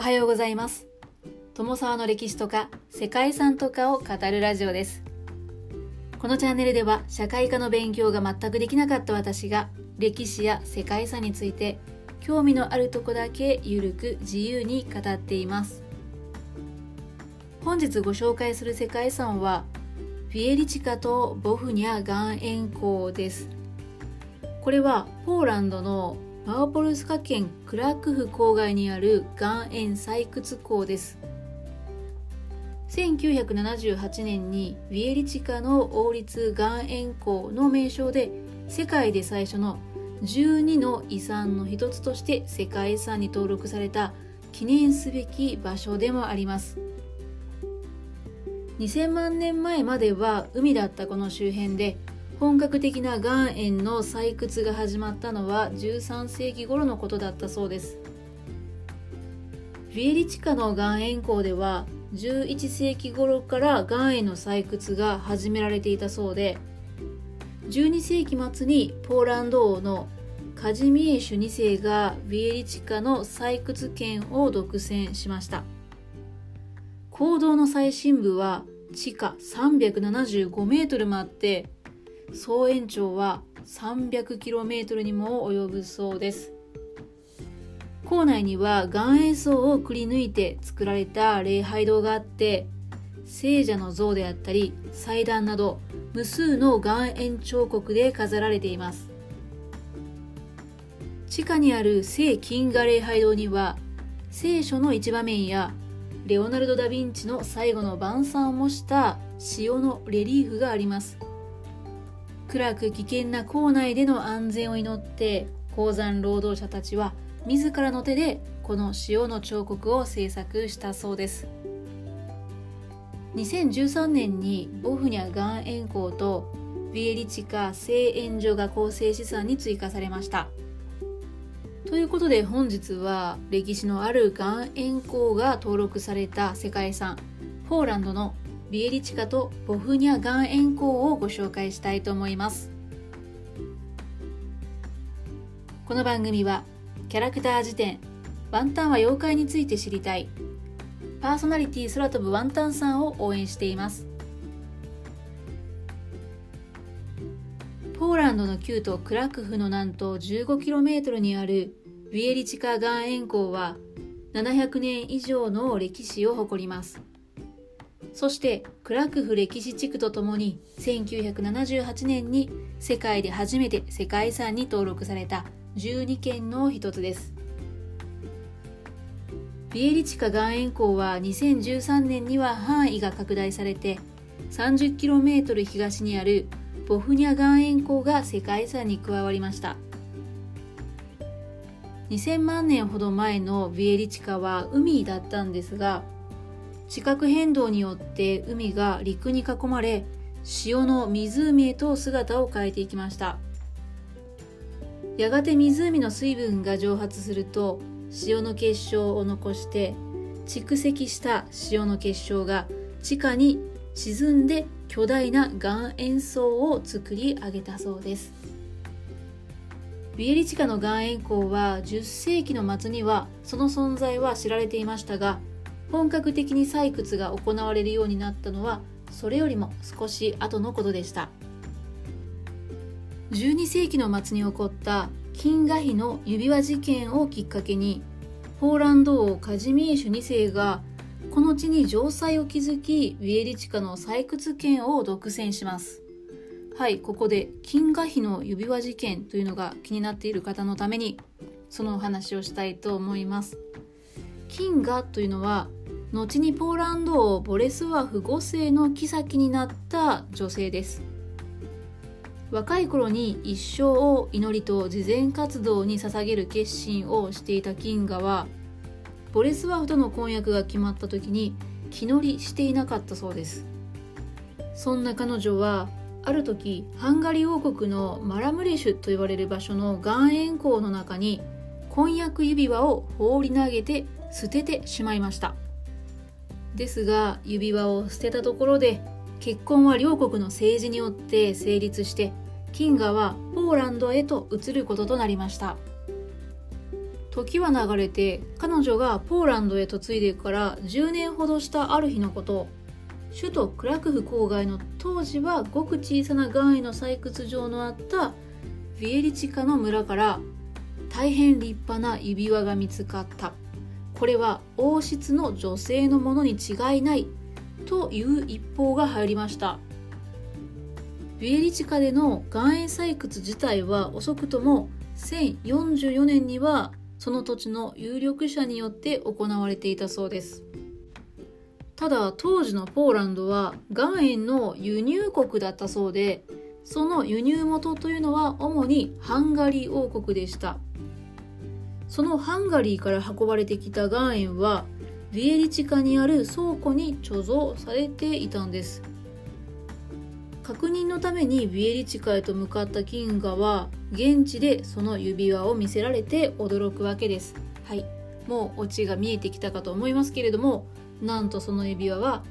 おはようございます。友沢の歴史とか世界遺産とかを語るラジオです。このチャンネルでは社会科の勉強が全くできなかった私が歴史や世界遺産について興味のあるとこだけゆるく自由に語っています。本日ご紹介する世界遺産はフィエリチカとボフニャ岩塩港です。これはポーランドのマオポルスカ県クラクフ郊外にある岩塩採掘港です。1978年にヴィエリチカの王立岩塩港の名称で世界で最初の12の遺産の一つとして世界遺産に登録された記念すべき場所でもあります。2000万年前までは海だったこの周辺で本格的な岩塩の採掘が始まったのは13世紀頃のことだったそうです。ヴィエリチカの岩塩港では11世紀頃から岩塩の採掘が始められていたそうで12世紀末にポーランド王のカジミエシュ2世がヴィエリチカの採掘権を独占しました。坑道の最深部は地下375メートルもあって総延長は 300km にも及ぶそうです。校内には岩塩層をくり抜いて作られた礼拝堂があって聖者の像であったり祭壇など無数の岩塩彫刻で飾られています。地下にある聖金河礼拝堂には聖書の一場面やレオナルド・ダ・ヴィンチの最後の晩餐を模した塩のレリーフがあります。暗く危険な校内での安全を祈って鉱山労働者たちは自らの手でこの塩の彫刻を制作したそうです。2013年にボフニャ岩塩港とビエリチカ製塩所が構成資産に追加されました。ということで本日は歴史のある岩塩港が登録された世界遺産ポーランドのビエリチカとボフニャ岩塩港をご紹介したいと思います。この番組はキャラクター辞典ワンタンは妖怪について知りたいパーソナリティ空飛ぶワンタンさんを応援しています。ポーランドの旧都クラクフの南東 15km にあるビエリチカ岩塩港は700年以上の歴史を誇ります。そしてクラクフ歴史地区とともに1978年に世界で初めて世界遺産に登録された12県の一つです。ビエリチカ岩塩港は2013年には範囲が拡大されて 30km 東にあるボフニャ岩塩港が世界遺産に加わりました。2000万年ほど前のビエリチカは海だったんですが地殻変動によって海が陸に囲まれ潮の湖へと姿を変えていきました。やがて湖の水分が蒸発すると塩の結晶を残して蓄積した塩の結晶が地下に沈んで巨大な岩塩層を作り上げたそうです。ビエリ地下の岩塩港は10世紀の末にはその存在は知られていましたが本格的に採掘が行われるようになったのはそれよりも少し後のことでした。12世紀の末に起こった金河比の指輪事件をきっかけにポーランド王カジミーシュ2世がこの地に城塞を築きウィエリチカの採掘権を独占します。はいここで金河比の指輪事件というのが気になっている方のためにそのお話をしたいと思います。金河というのは後にポーランド王ボレスワフ5世の妃になった女性です。若い頃に一生を祈りと慈善活動に捧げる決心をしていた金河はボレスワフとの婚約が決まった時に気乗りしていなかったそうです。そんな彼女はある時ハンガリー王国のマラムレシュと言われる場所の岩塩港の中に婚約指輪を放り投げて捨ててしまいました。ですが指輪を捨てたところで結婚は両国の政治によって成立して金河はポーランドへと移ることとなりました。時は流れて彼女がポーランドへ嫁いでから10年ほどしたある日のこと。首都クラクフ郊外の当時はごく小さな岩塩の採掘場のあったビエリチカの村から大変立派な指輪が見つかった。これは王室の女性のものに違いないという一報が入りました。ビエリチカでの岩塩採掘自体は遅くとも1044年にはその土地の有力者によって行われていたそうです。ただ当時のポーランドは岩塩の輸入国だったそうでその輸入元というのは主にハンガリー王国でした。そのハンガリーから運ばれてきた岩塩はビエリチカにある倉庫に貯蔵されていたんです。確認のためにビエリチカへと向かったキンガは現地でその指輪を見せられて驚くわけです。はい。もうオチが見えてきたかと思いますけれどもなんとその指輪は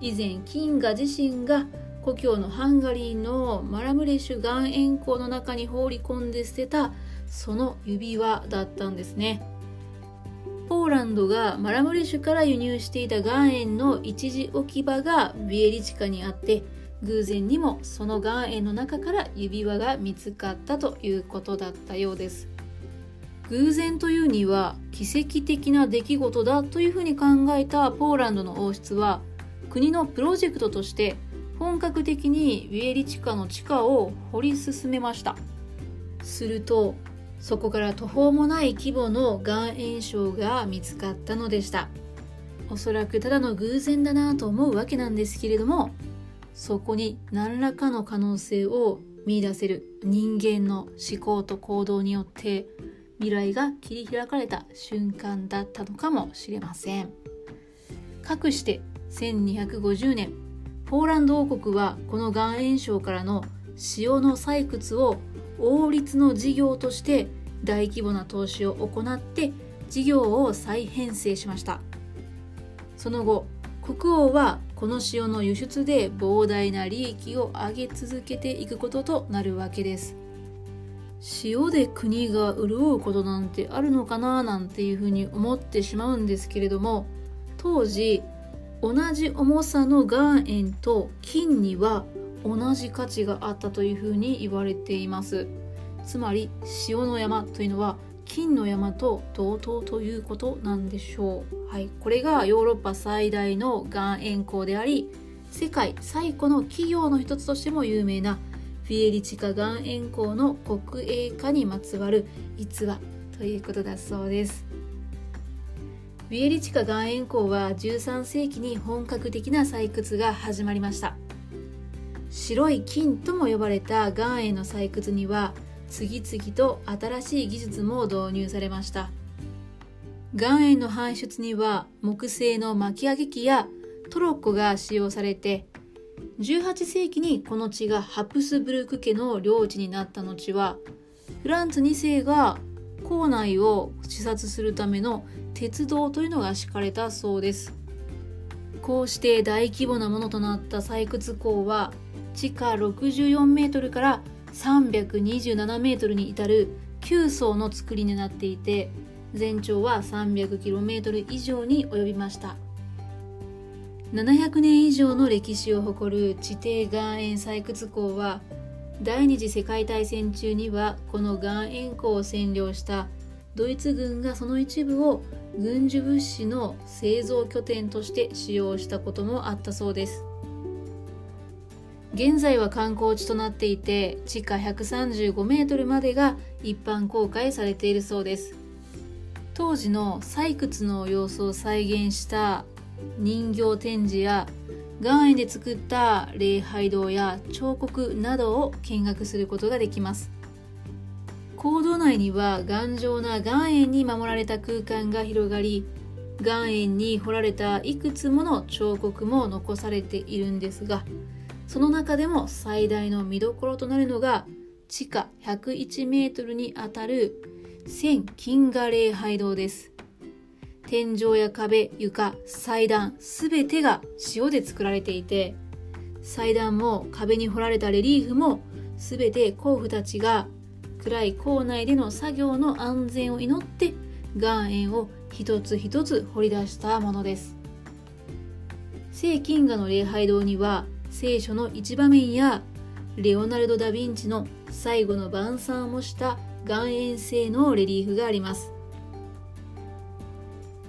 以前キンガ自身が故郷のハンガリーのマラムレシュ岩塩湖の中に放り込んで捨てたその指輪だったんですね。ポーランドがマラムレシュから輸入していた岩塩の一時置き場がビエリチカにあって偶然にもその岩塩の中から指輪が見つかったということだったようです。偶然というには奇跡的な出来事だというふうに考えたポーランドの王室は国のプロジェクトとして本格的にウィエリ地下の地下を掘り進めました。するとそこから途方もない規模の岩塩礁が見つかったのでした。おそらくただの偶然だなと思うわけなんですけれどもそこに何らかの可能性を見出せる人間の思考と行動によって未来が切り開かれた瞬間だったのかもしれません。かくして1250年ポーランド王国はこの岩塩礁からの塩の採掘を王立の事業として大規模な投資を行って事業を再編成しました。その後国王はこの塩の輸出で膨大な利益を上げ続けていくこととなるわけです。塩で国が潤うことなんてあるのかななんていうふうに思ってしまうんですけれども当時同じ重さの岩塩と金には同じ価値があったというふうに言われています。つまり塩の山というのは金の山と同等ということなんでしょう。はい、これがヨーロッパ最大の岩塩港であり世界最古の企業の一つとしても有名なフィエリチカ岩塩港の国営化にまつわる逸話ということだそうです。ビエリチカ岩塩港は13世紀に本格的な採掘が始まりました白い金とも呼ばれた岩塩の採掘には次々と新しい技術も導入されました。岩塩の搬出には木製の巻き上げ機やトロッコが使用されて18世紀にこの地がハプスブルク家の領地になった後はフランツ2世が校内を視察するための鉄道というのが敷かれたそうです。こうして大規模なものとなった採掘港は地下64メートルから327メートルに至る9層の造りになっていて全長は 300km 以上に及びました。700年以上の歴史を誇る地底岩塩採掘港は第二次世界大戦中にはこの岩塩港を占領したドイツ軍がその一部を軍需物資の製造拠点として使用したこともあったそうです。現在は観光地となっていて地下135メートルまでが一般公開されているそうです。当時の採掘の様子を再現した人形展示や岩塩で作った礼拝堂や彫刻などを見学することができます。坑道内には頑丈な岩塩に守られた空間が広がり岩塩に彫られたいくつもの彫刻も残されているんですがその中でも最大の見どころとなるのが地下101メートルにあたる千金河礼拝堂です。天井や壁、床、祭壇、すべてが塩で作られていて、祭壇も壁に彫られたレリーフもすべて甲府たちが暗い校内での作業の安全を祈って岩塩を一つ一つ掘り出したものです聖金河の礼拝堂には聖書の一場面やレオナルド・ダ・ヴィンチの最後の晩餐を模した岩塩製のレリーフがあります。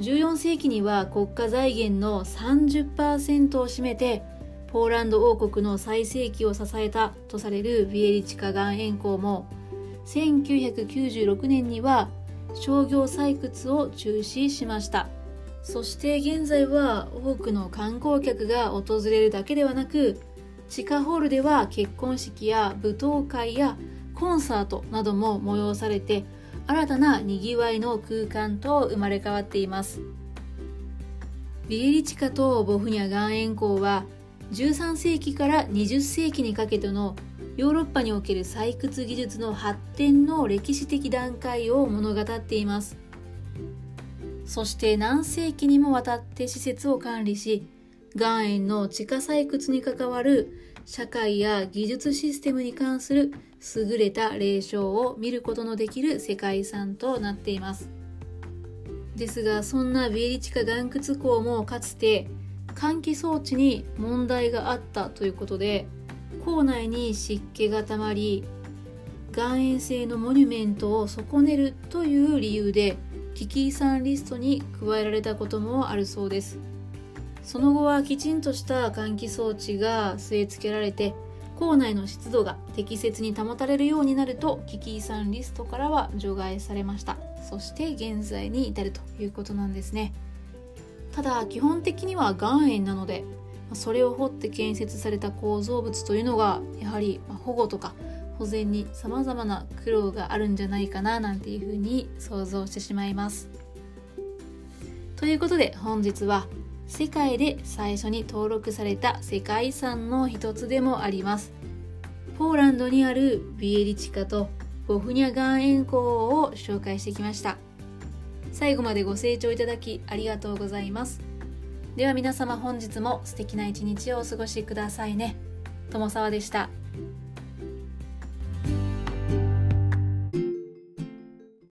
14世紀には国家財源の30%を占めてポーランド王国の最盛期を支えたとされるビエリチカ岩塩港も1996年には商業採掘を中止しました。そして現在は多くの観光客が訪れるだけではなく地下ホールでは結婚式や舞踏会やコンサートなども催されて新たなにぎわいの空間と生まれ変わっています。ビエリチカとボフニャ岩塩港は13世紀から20世紀にかけてのヨーロッパにおける採掘技術の発展の歴史的段階を物語っています。そして何世紀にもわたって施設を管理し岩塩の地下採掘に関わる社会や技術システムに関する優れた霊障を見ることのできる世界遺産となっています。ですがそんなビエリチカ岩窟港もかつて換気装置に問題があったということで構内に湿気がたまり岩塩製のモニュメントを損ねるという理由で危機遺産リストに加えられたこともあるそうです。その後はきちんとした換気装置が据え付けられて校内の湿度が適切に保たれるようになると危機遺産リストからは除外されました。そして現在に至るということなんですね。ただ基本的には岩塩なのでそれを掘って建設された構造物というのがやはり保護とか保全にさまざまな苦労があるんじゃないかななんていうふうに想像してしまいます。ということで本日は世界で最初に登録された世界遺産の一つでもありますポーランドにあるビエリチカとボフニャ岩塩港を紹介してきました最後までご清聴いただきありがとうございますでは皆様本日も素敵な一日をお過ごしくださいね友沢でした。